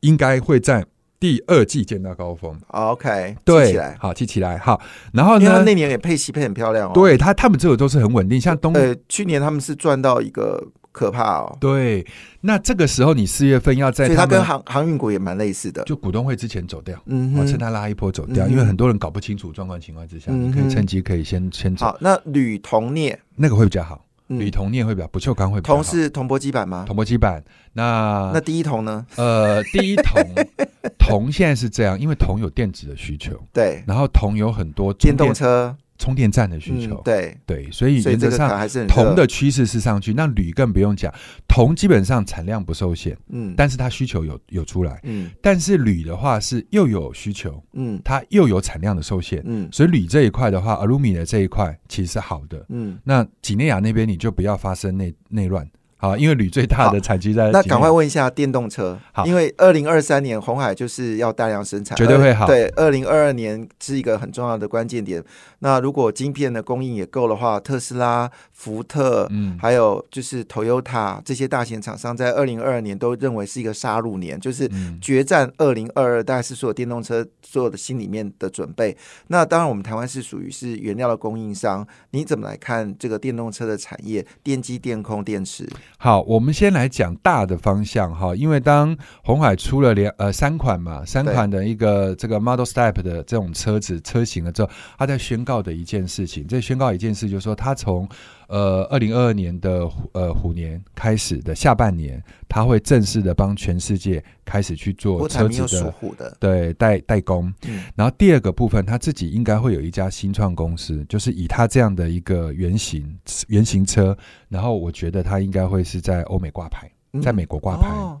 应该会在第二季见到高峰。OK，记对，起来。好记起来，好。然后呢？那年也配息配很漂亮哦。，对他他们这个都是很稳定，像东呃，去年他们是赚到一个可怕哦，对，那这个时候你四月份要在所以它跟航航运股也蛮类似的。就股东会之前走掉。嗯哦，趁哼，它拉一波走掉，嗯因为很多人搞不清楚状况情况之下，嗯你可以趁机可以先先走，好，那铝铜镍，那个会比较好。嗯铝铜镍会比较，不锈钢会比。铜是铜箔基板吗？铜箔基板，那那第一铜呢？呃，第一铜 铜现在是这样，因为铜有电子的需求，对，然后铜有很多充电动车充电站的需求，嗯对，对，所以原则上铜的趋势是上去，那铝更不用讲，铜基本上产量不受限，嗯，但是它需求有有出来，嗯。但是铝的话是又有需求，嗯。它又有产量的受限，嗯。所以铝这一块的话，alumi 的这一块其实是好的。嗯，那几内亚那边你就不要发生内内乱，好，因为铝最大的产区在那赶快问一下电动车，好。因为二零二三年红海就是要大量生产，绝对会好。对，二零二二年是一个很重要的关键点。那如果晶片的供应也够的话，特斯拉、福特，嗯还有就是 Toyota 这些大型厂商，在二零二二年都认为是一个杀戮年，就是嗯决战二零二二，大概是所有电动车所有的心里面的准备。那当然，我们台湾是属于是原料的供应商，你怎么来看这个电动车的产业？电机、电控、电池，好，我们先来讲大的方向哈，因为当红海出了两呃三款嘛，三款的一个这个 Model Step 的这种车子车型了之后，它在宣告的一件事情，这宣告一件事就是说，他从呃二零二二年的虎呃虎年开始的下半年，他会正式的帮全世界开始去做车子的对代代工。嗯然后第二个部分，他自己应该会有一家新创公司，就是以他这样的一个原型原型车，然后我觉得他应该会是在欧美挂牌，在美国挂牌。哦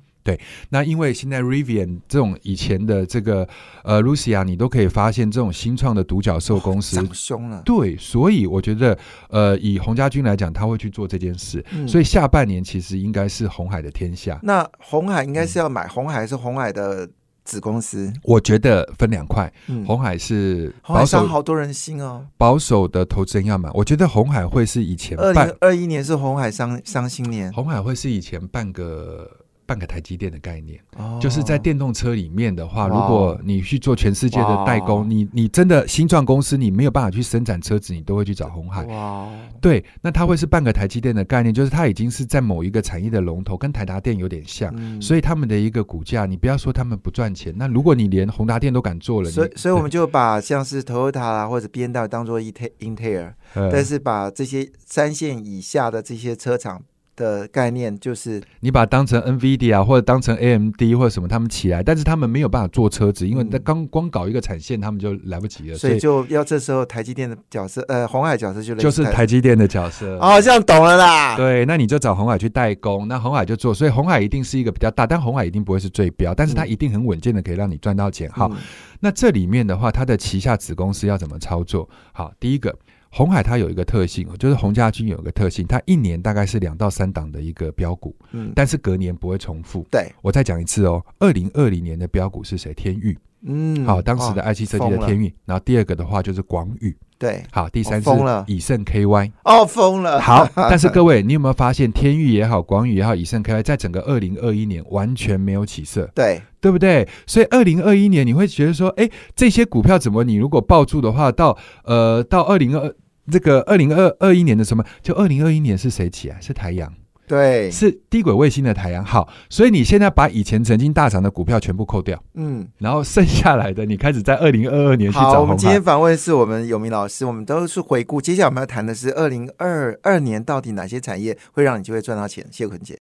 那因为现在 Rivian 这种以前的这个呃 Lucia，你都可以发现这种新创的独角兽公司。长凶了，对，所以我觉得，呃，以洪家军来讲，他会去做这件事，嗯所以下半年其实应该是红海的天下。那红海应该是要买红海还是红海的子公司？我觉得分两块，嗯，红海是保守好多人心哦。保守的投资人要买，我觉得红海会是以前二零二一年是红海伤伤心年，红海会是以前半个半个台积电的概念，哦。就是在电动车里面的话，如果你去做全世界的代工，你你真的新创公司你没有办法去生产车子，你都会去找红海。哇，对，那它会是半个台积电的概念，就是它已经是在某一个产业的龙头，跟台达电有点像。嗯。所以他们的一个股价，你不要说他们不赚钱，那如果你连宏达电都敢做了，所以所以我们就把像是 Toyota 啦或者 B N W 当做 Intel 但是把这些三线以下的这些车厂的概念，就是你把它当成 NVIDIA 或者当成 AMD 或者什么，他们起来，但是他们没有办法做车子，因为嗯那刚光搞一个产线，他们就来不及了。所以就要这时候台积电的角色，呃，红海角色就就是台积电的角色。哦，这样懂了啦。对，那你就找红海去代工，那红海就做，所以红海一定是一个比较大，但红海一定不会是最标，但是它嗯一定很稳健的可以让你赚到钱。好，嗯那这里面的话，它的旗下子公司要怎么操作？好，第一个，红海它有一个特性，就是洪家军有一个特性，它一年大概是两到三档的一个标股，嗯，但是隔年不会重复。对，我再讲一次哦，二零二零年的标股是谁？天域，嗯，好，当时的哦 IC 设计的天域。然后第二个的话就是广宇，对，好，第三是以盛 KY。哦，疯了，好，但是各位，你有没有发现天域也好，广宇也好，以盛 KY 在整个二零二一年完全没有起色，对，对不对？所以二零二一年你会觉得说，哎，这些股票怎么你如果抱住的话，到呃到二零二这个二零二二一年的什么？就二零二一年是谁起啊？是台阳，对，是低轨卫星的台阳。好，所以你现在把以前曾经大涨的股票全部扣掉，嗯。然后剩下来的你开始在二零二二年去，找我们今天。访问是我们有明老师，我们都是回顾。接下来我们要谈的是二零二二年到底哪些产业会让你就会赚到钱？谢坤姐，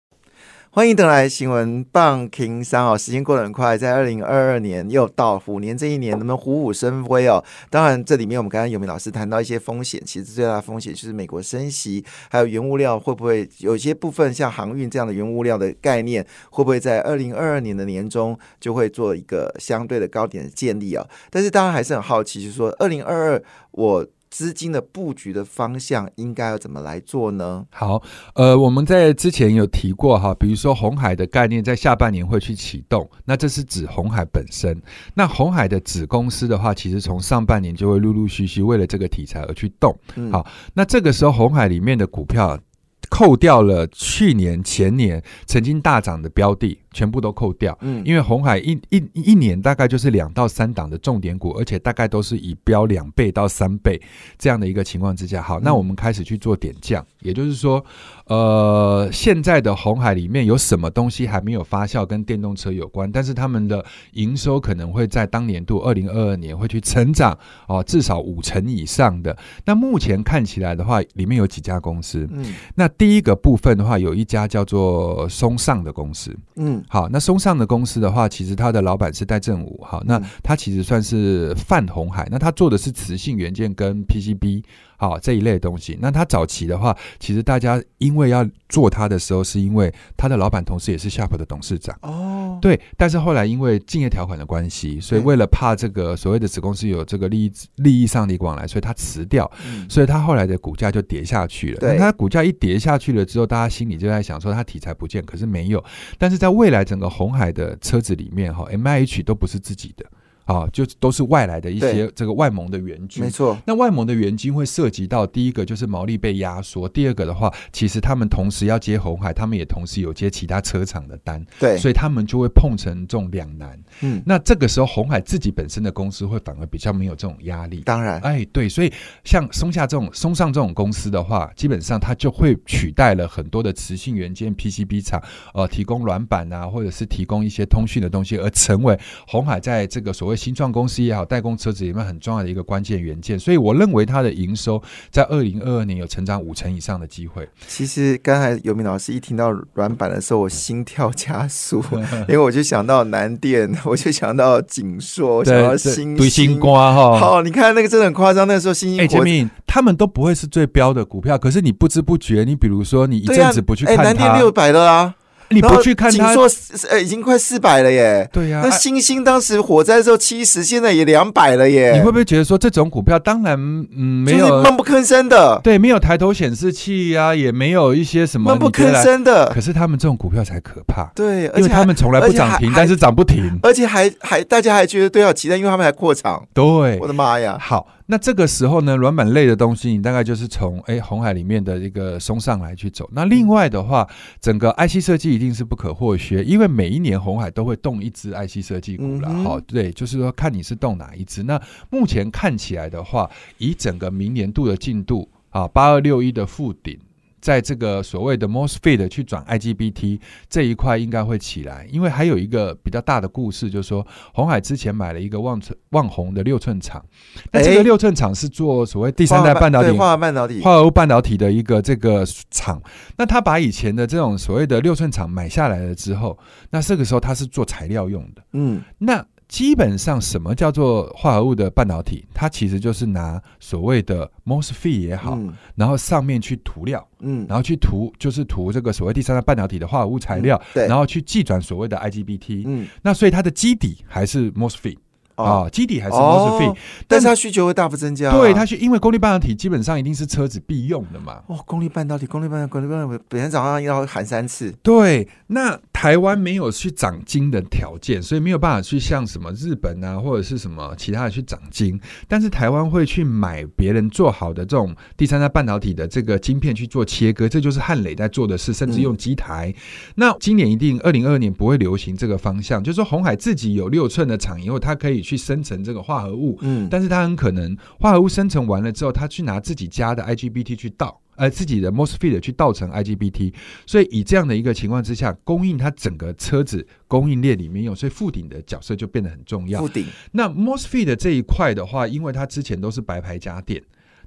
欢迎登来新闻棒 King 三哦，时间过得很快，在二零二二年又到虎年这一年，能不能虎虎生威哦？当然，这里面我们刚刚有明老师谈到一些风险，其实最大的风险就是美国升息，还有原物料会不会有一些部分像航运这样的原物料的概念，会不会在二零二二年的年中就会做一个相对的高点的建立啊、但是大家还是很好奇，就是说二零二二我资金的布局的方向应该要怎么来做呢？好，呃，我们在之前有提过哈，比如说红海的概念在下半年会去启动，那这是指红海本身。那红海的子公司的话，其实从上半年就会陆陆续续为了这个题材而去动。嗯，好那这个时候红海里面的股票。扣掉了去年、前年曾经大涨的标的，全部都扣掉。嗯，因为红海一一一年大概就是两到三档的重点股，而且大概都是以标两倍到三倍这样的一个情况之下，好，那我们开始去做点将，也就是说，呃，现在的红海里面有什么东西还没有发酵，跟电动车有关，但是他们的营收可能会在当年度二零二二年会去成长哦，至少五成以上的。那目前看起来的话，里面有几家公司，嗯。那第一个部分的话，有一家叫做松上的公司，嗯好，那松上的公司的话，其实它的老板是戴正武，好，那嗯。他其实算是泛红海，那他做的是磁性元件跟 PCB，好这一类的东西。那他早期的话，其实大家因为要做他的时候，是因为他的老板同时也是 Sharp 的董事长。哦，对，但是后来因为竞业条款的关系，所以对为了怕这个所谓的子公司有这个利益利益上的往来，所以他辞掉，嗯所以他后来的股价就跌下去了。对那它股价一跌下去了之后，大家心里就在想说，他题材不见，可是没有。但是在未来整个红海的车子里面，哈，M I H 都不是自己的啊，就都是外来的一些这个外蒙的援军没。错，那外蒙的援军会涉及到第一个就是毛利被压缩，第二个的话，其实他们同时要接红海，他们也同时有接其他车厂的单，对，所以他们就会碰成这种两难。嗯，那这个时候，红海自己本身的公司会反而比较没有这种压力。当然，哎，对，所以像松下这种松上这种公司的话，基本上它就会取代了很多的磁性元件 PCB 厂，呃，提供软板啊，或者是提供一些通讯的东西，而成为红海在这个所谓新创公司也好，代工车子里面很重要的一个关键元件。所以我认为它的营收在二零二二年有成长五成以上的机会。其实刚才尤明老师一听到软板的时候，我心跳加速，因为我就想到南电，我就想到景硕，我想到新对星星。瓜哈。好，你看那个真的很夸张，那个时候星哎，杰明，他们都不会是最标的股票，可是你不知不觉，你比如说你一阵子不去哎，看它，南电六百了啊，你不去看它，景硕是呃已经快四百了耶。对呀、那啊星星当时火灾的时候七十，现在也两百了耶。你会不会觉得说这种股票当然嗯没就是有闷不吭声的，对没有抬头显示器啊，也没有一些什么闷不吭声的可。是他们这种股票才可怕，对，而因为他们从来不涨停，但是涨不停。而且还还大家还觉得对好期待，因为他们还扩厂。对我，的妈呀！好，那这个时候呢，软板类的东西，你大概就是从哎红海里面的一个松上来去走。那另外的话，整个 IC 设计一定是不可或缺，因为每一年红海都会动一只 IC 设计股啦。嗯哼好、对，就是说看你是动哪一只。那目前看起来的话，以整个明年度的进度啊，八二六一的附顶。在这个所谓的 MOSFET 去转 IGBT 这一块应该会起来，因为还有一个比较大的故事，就是说红海之前买了一个旺寸旺宏的六寸厂，那这哎个六寸厂是做所谓第三代半导体对。化合半导体，化合物半导体的一个这个厂，那他把以前的这种所谓的六寸厂买下来了之后，那这个时候他是做材料用的。嗯，那基本上什么叫做化合物的半导体？它其实就是拿所谓的 MOSFET 也好，嗯然后上面去涂料，嗯，然后去涂就是涂这个所谓第三代半导体的化合物材料，嗯对，然后去寄转所谓的 IGBT。嗯那所以它的基底还是 MOSFET 啊、哦，基底还是但是它需求会大幅增加啊。对它去，因为功率半导体基本上一定是车子必用的嘛。哦，功率半导体，功率半导体，功率半导体，每天早上要喊三次。对，那台湾没有去涨金的条件，所以没有办法去像什么日本啊，或者是什么其他的去涨金。但是台湾会去买别人做好的这种第三代半导体的这个晶片去做切割，这就是汉磊在做的事，甚至用机台。那今年一定二零二二年不会流行这个方向，就是说红海自己有六寸的厂以后，它可以去生成这个化合物，嗯，但是它很可能化合物生成完了之后，它去拿自己家的 IGBT 去倒，呃，自己的 MOSFET 去倒成 IGBT，所以以这样的一个情况之下，供应它整个车子供应链里面用，所以富鼎的角色就变得很重要负。顶，那 MOSFET 的这一块的话，因为它之前都是白牌家电。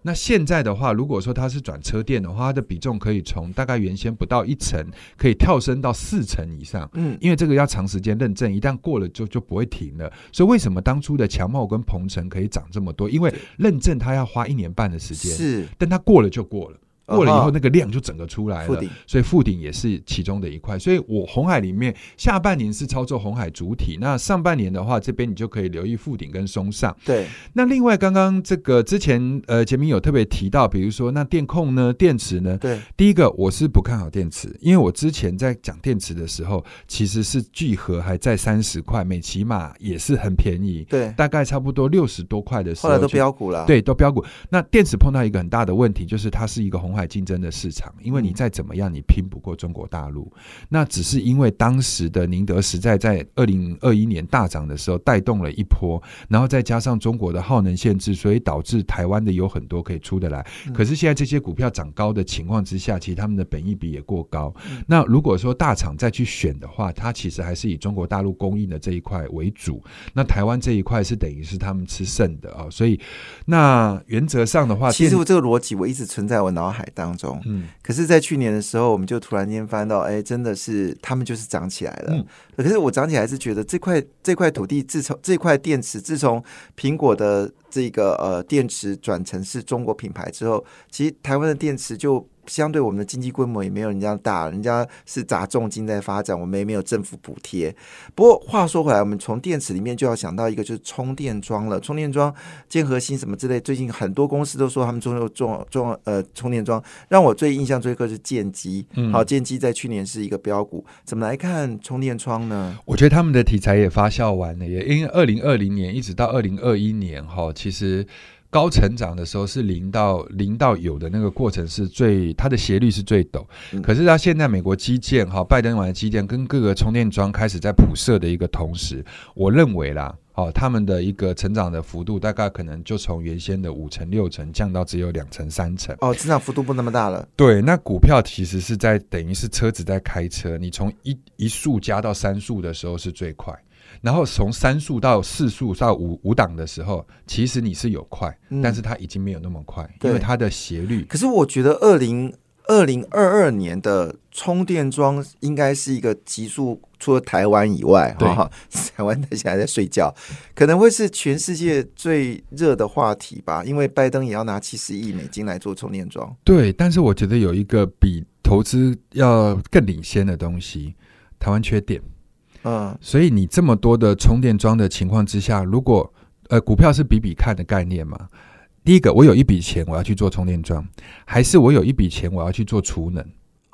那现在的话，如果说它是转车电的话，它的比重可以从大概原先不到一成，可以跳升到四成以上。嗯，因为这个要长时间认证，一旦过了就就不会停了。所以为什么当初的强茂跟鹏程可以涨这么多？因为认证它要花一年半的时间，是但它过了就过了。过了以后，那个量就整个出来了，所以富鼎也是其中的一块。所以我红海里面下半年是操作红海主体，那上半年的话，这边你就可以留意富鼎跟松上。对，那另外，刚刚这个之前呃杰明有特别提到，比如说那电控呢、电池呢，对，第一个我是不看好电池，因为我之前在讲电池的时候，其实是聚合还在三十块，美骑马也是很便宜，对，大概差不多六十多块的时候，后来都标股了。，对，都标股。那电池碰到一个很大的问题，就是它是一个红海竞争的市场，因为你再怎么样，你拼不过中国大陆。那只是因为当时的宁德时代在二零二一年大涨的时候带动了一波，然后再加上中国的耗能限制，所以导致台湾的有很多可以出得来。可是现在这些股票涨高的情况之下，其实他们的本益比也过高。那如果说大厂再去选的话，它其实还是以中国大陆供应的这一块为主。那台湾这一块是等于是他们吃剩的啊，所以那原则上的话，其实我这个逻辑我一直存在我脑海当中。嗯，可是，在去年的时候，我们就突然间翻到，哎，真的是他们就是涨起来了。嗯，可是我涨起来是觉得这块这块土地自从这块电池自从苹果的这个呃电池转成是中国品牌之后，其实台湾的电池就。相对我们的经济规模也没有人家大，人家是砸重金在发展，我们也没有政府补贴。不过话说回来，我们从电池里面就要想到一个，就是充电桩了。充电桩、建核心什么之类，最近很多公司都说他们中有装装呃充电桩。让我最印象最刻是建机，好，建机在去年是一个标股。怎么来看充电桩呢？我觉得他们的题材也发酵完了，也因为二零二零年一直到二零二一年哈，其实。高成长的时候是零到零到有的那个过程是最它的斜率是最陡，可是它现在美国基建哈拜登完的基建跟各个充电桩开始在铺设的一个同时，我认为啦，哦他们的一个成长的幅度大概可能就从原先的五成六成降到只有两成三成哦，增长幅度不那么大了。对，那股票其实是在等于是车子在开车，你从一一速加到三速的时候是最快。然后从三速到四速到五五档的时候，其实你是有快，但是它已经没有那么快，因为它的斜率。可是我觉得二零二零二二年的充电桩应该是一个急速，除了台湾以外，哈，台湾现在在睡觉，可能会是全世界最热的话题吧。因为拜登也要拿七十亿美金来做充电桩。对，但是我觉得有一个比投资要更领先的东西，台湾缺电。嗯，所以你这么多的充电桩的情况之下，如果呃股票是比比看的概念嘛，第一个我有一笔钱我要去做充电桩，还是我有一笔钱我要去做储能？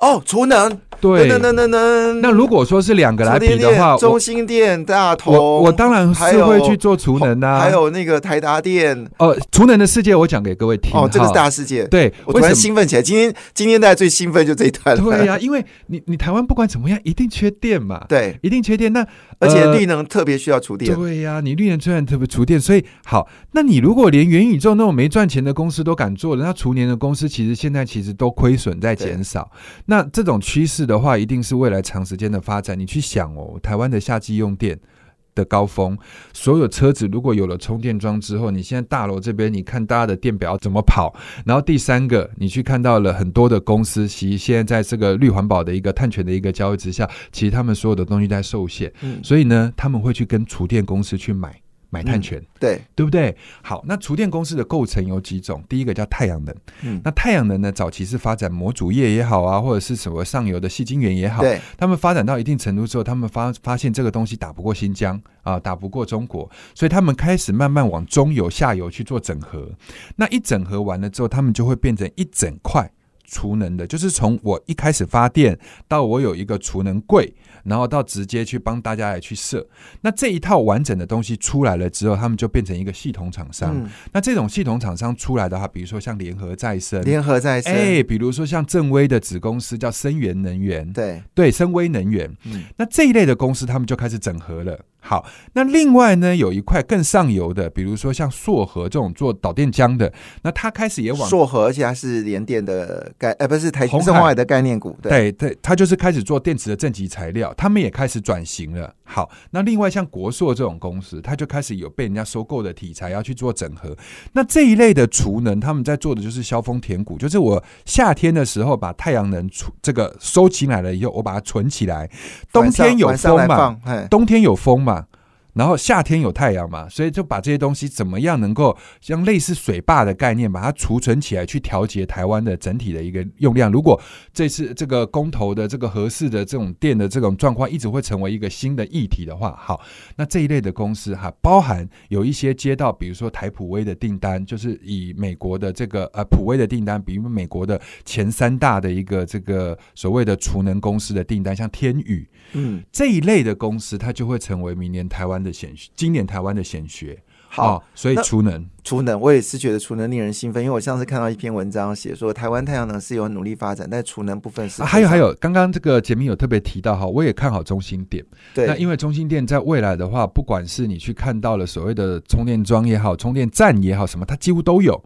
哦，储能，对，能能能能。那如果说是两个来比的话，中心店、大同，我我当然是会去做储能啊。还有那个台达电。哦，储能的世界我讲给各位听。哦，这个是大世界。对，我突然兴奋起来。今天今天大家最兴奋就这一段。对呀，因为你你台湾不管怎么样，一定缺电嘛。对，一定缺电。那而且绿能特别需要储电。对呀，你绿能虽然特别储电，所以好。那你如果连元宇宙那种没赚钱的公司都敢做了，那储年的公司其实现在其实都亏损在减少。那这种趋势。的话，一定是未来长时间的发展。你去想哦，台湾的夏季用电的高峰，所有车子如果有了充电桩之后，你现在大楼这边，你看大家的电表怎么跑？然后第三个，你去看到了很多的公司，其实现在在这个绿环保的一个碳权的一个交易之下，其实他们所有的东西在受限。嗯，所以呢，他们会去跟厨电公司去买。买碳权，对对不对？好，那厨电公司的构成有几种？第一个叫太阳能，嗯，那太阳能呢，早期是发展模组业也好啊，或者是什么上游的细晶圆也好，对，他们发展到一定程度之后，他们发发现这个东西打不过新疆啊，打不过中国，所以他们开始慢慢往中游、下游去做整合。那一整合完了之后，他们就会变成一整块储能的，就是从我一开始发电到我有一个储能柜。然后到直接去帮大家来去设，那这一套完整的东西出来了之后，他们就变成一个系统厂商。那这种系统厂商出来的话，比如说像联合再生，联合再生，哎，比如说像正威的子公司叫深源能源，对。对，深威能源。嗯，那这一类的公司，他们就开始整合了。好，那另外呢，有一块更上游的，比如说像硕和这种做导电浆的，那它开始也往硕和，而且它是联电的概，呃，不是台红海的概念股，对对，它就是开始做电池的正极材料，他们也开始转型了。好，那另外像国硕这种公司，它就开始有被人家收购的题材，要去做整合。那这一类的储能，他们在做的就是削峰填谷，就是我夏天的时候把太阳能储这个收起来了以后，我把它存起来，冬天有风嘛，冬天有风嘛。然后夏天有太阳嘛，所以就把这些东西怎么样能够像类似水坝的概念，把它储存起来，去调节台湾的整体的一个用量。如果这次这个公投的这个合适的这种电的这种状况一直会成为一个新的议题的话，好，那这一类的公司哈，包含有一些接到比如说台普威的订单，就是以美国的这个呃普威的订单，比如美国的前三大的一个这个所谓的储能公司的订单，像天宇，嗯，这一类的公司，它就会成为明年台湾的显今年台湾的显学。好，哦所以那储能。储能，我也是觉得储能令人兴奋，因为我上次看到一篇文章写说，台湾太阳能是有努力发展，但储能部分是、啊还有还，有，刚刚这个杰明有特别提到哈，我也看好中心店。对，那因为中心店在未来的话，不管是你去看到了所谓的充电桩也好，充电站也好，什么它几乎都有。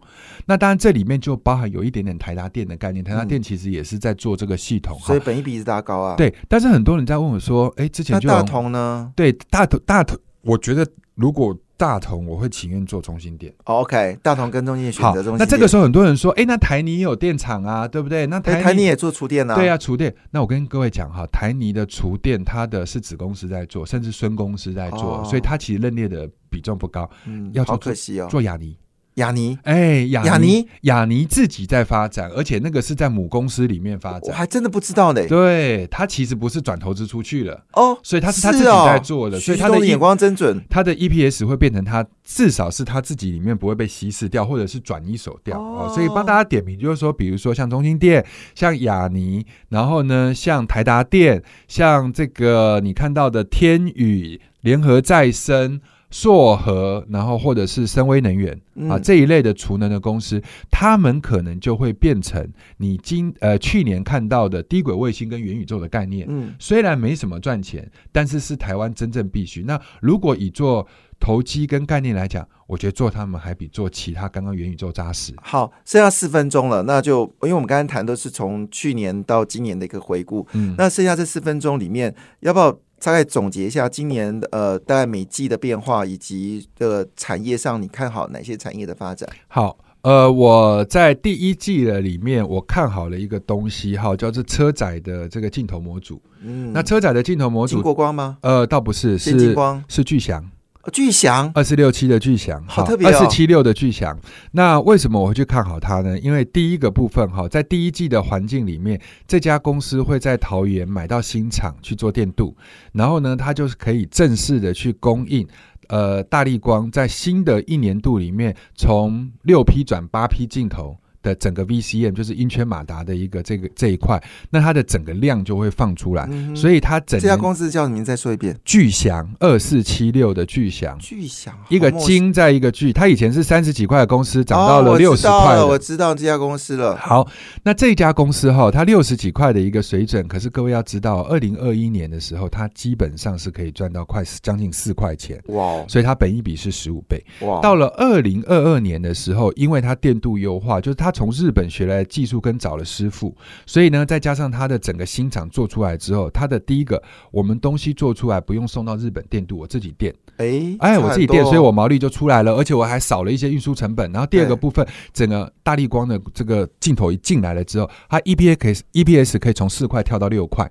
那当然这里面就包含有一点点台达电的概念，台达电其实也是在做这个系统哈所以。本益比是大高啊。，对，但是很多人在问我说，哎，之前就有同呢、对大同大同，我觉得如果大同，我会情愿做中心店。哦、？OK，大同跟中心选择中心，那这个时候很多人说，哎，那台泥也有电厂啊，对不对？那候，台台泥也做厨电啊。对啊，厨电。那我跟各位讲哈，台泥的厨电，它的是子公司在做，甚至孙公司在做，哦所以它其实认列的比重不高。嗯，要做可惜哦。做亚泥，雅尼，哎，亚雅尼，雅尼自己在发展，而且那个是在母公司里面发展。我还真的不知道呢。对，他其实不是转投资出去了，哦，所以他是他自己哦在做的，所以他的 E 眼光真准。他的 EPS 会变成他至少是他自己里面不会被稀释掉，或者是转一手掉哦哦所以帮大家点名，就是说，比如说像中心店、像雅尼，然后呢，像台达电，像这个你看到的天宇、联合再生。硕和，然后或者是深威能源啊嗯这一类的储能的公司，他们可能就会变成你今呃去年看到的低轨卫星跟元宇宙的概念。嗯，虽然没什么赚钱，但是是台湾真正必须。那如果以做投机跟概念来讲，我觉得做他们还比做其他刚刚元宇宙扎实。好，剩下四分钟了，那就因为我们刚才谈都是从去年到今年的一个回顾，嗯，那剩下这四分钟里面，要不要大概总结一下今年呃大概每季的变化，以及的产业上你看好哪些产业的发展？好。呃，我在第一季的里面，我看好了一个东西，哈，叫做车载的这个镜头模组。嗯，那车载的镜头模金组，国光吗？呃，倒不是，是光、是巨翔。哦巨翔，二四六七的巨翔，好特别哦二四七六的巨翔。那为什么我会去看好它呢？因为第一个部分哈，在第一季的环境里面，这家公司会在桃园买到新厂去做电镀，然后呢，它就是可以正式的去供应。呃，大力光在新的一年度里面，从六批转八批镜头的整个 VCM，就是音圈马达的一个这个这一块，那它的整个量就会放出来，嗯所以它整这家公司叫什么？再说一遍。巨翔二四七六的巨翔，巨翔，一个金在一个巨，它以前是三十几块的公司，涨哦到了六十块我。知道这家公司了。好，那这家公司哈，它六十几块的一个水准，可是各位要知道，二零二一年的时候，它基本上是可以赚到快将近四块钱，哇哦所以它本一比是十五倍。哇，到了二零二二年的时候，因为它电镀优化，就是它从日本学来的技术跟找了师傅，所以呢，再加上他的整个新厂做出来之后，他的第一个，我们东西做出来不用送到日本电镀，我自己电。哎哎，我自己电，所以我毛利就出来了，而且我还少了一些运输成本。然后第二个部分，整个大力光的这个镜头一进来了之后，它 EPS 可以 EPS 可以从四块跳到六块。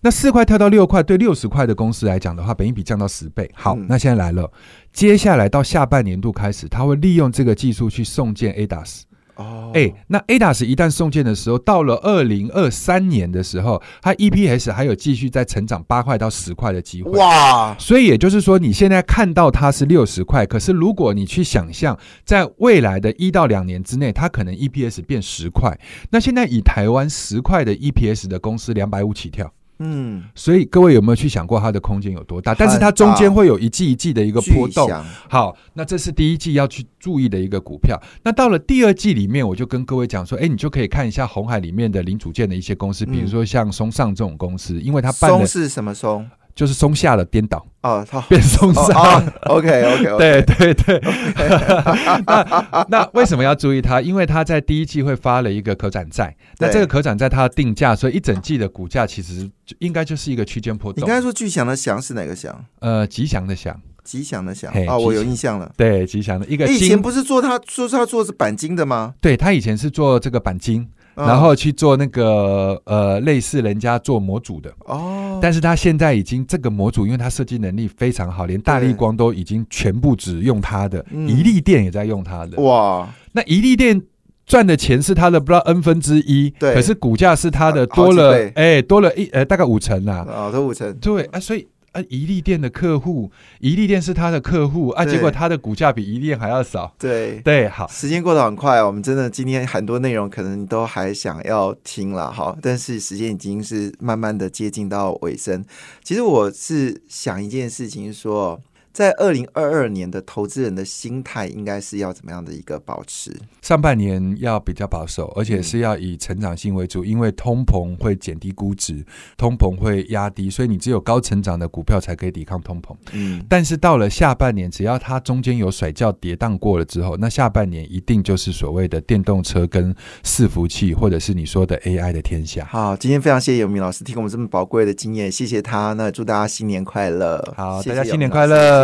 那四块跳到六块，对六十块的公司来讲的话，本益比降到十倍。好，嗯那现在来了，接下来到下半年度开始，他会利用这个技术去送件 ADAS。哦，哎、那 ADAS 一旦送件的时候，到了二零二三年的时候，它 EPS 还有继续在成长八块到十块的机会。哇，所以也就是说，你现在看到它是六十块，可是如果你去想象，在未来的一到两年之内，它可能 EPS 变十块。那现在以台湾十块的 EPS 的公司两百五起跳，嗯，所以各位有没有去想过它的空间有多大？但是它中间会有一季一季的一个波动好，那这是第一季要去注意的一个股票。那到了第二季里面，我就跟各位讲说，哎，你就可以看一下红海里面的零组件的一些公司，比如说像松上这种公司，因为它办的松是什么松？就是松下的颠倒，哦，好，变松下，OK OK OK，对对对，那那为什么要注意它？因为它在第一季会发了一个可转债，那对这个可转债它的定价，所以一整季的股价其实就应该就是一个区间波动。你刚。才说巨响的响是哪个响？呃，吉祥的祥，吉祥的祥嘿啊，我有印象了。对，吉祥的。一个哎以前，不是做他说是他做的是钣金的吗？对他以前是做这个钣金，嗯然后去做那个呃类似人家做模组的，哦，但是他现在已经这个模组，因为他设计能力非常好，连大力光都已经全部只用他的，嗯。一力电也在用他的。哇，那一力电赚的钱是他的不知道 n 分之一，对。可是股价是他的多了哎，多了一呃大概五成啦。啊，都五成，对啊，所以啊，一力电的客户，一力电是他的客户啊，结果他的股价比一力电还要少。对。对，好，时间过得很快，我们真的今天很多内容可能都还想要听了哈，但是时间已经是慢慢的接近到尾声。其实我是想一件事情说，在二零二二年的投资人的心态应该是要怎么样的一个保持？上半年要比较保守，而且是要以成长性为主，因为通膨会减低估值，通膨会压低，所以你只有高成长的股票才可以抵抗通膨。嗯，但是到了下半年，只要它中间有甩轿跌宕过了之后，那下半年一定就是所谓的电动车跟伺服器，或者是你说的 AI 的天下。好，今天非常谢谢尤明老师提供我们这么宝贵的经验，谢谢他。那祝大家新年快乐！好，谢谢大家新年快乐！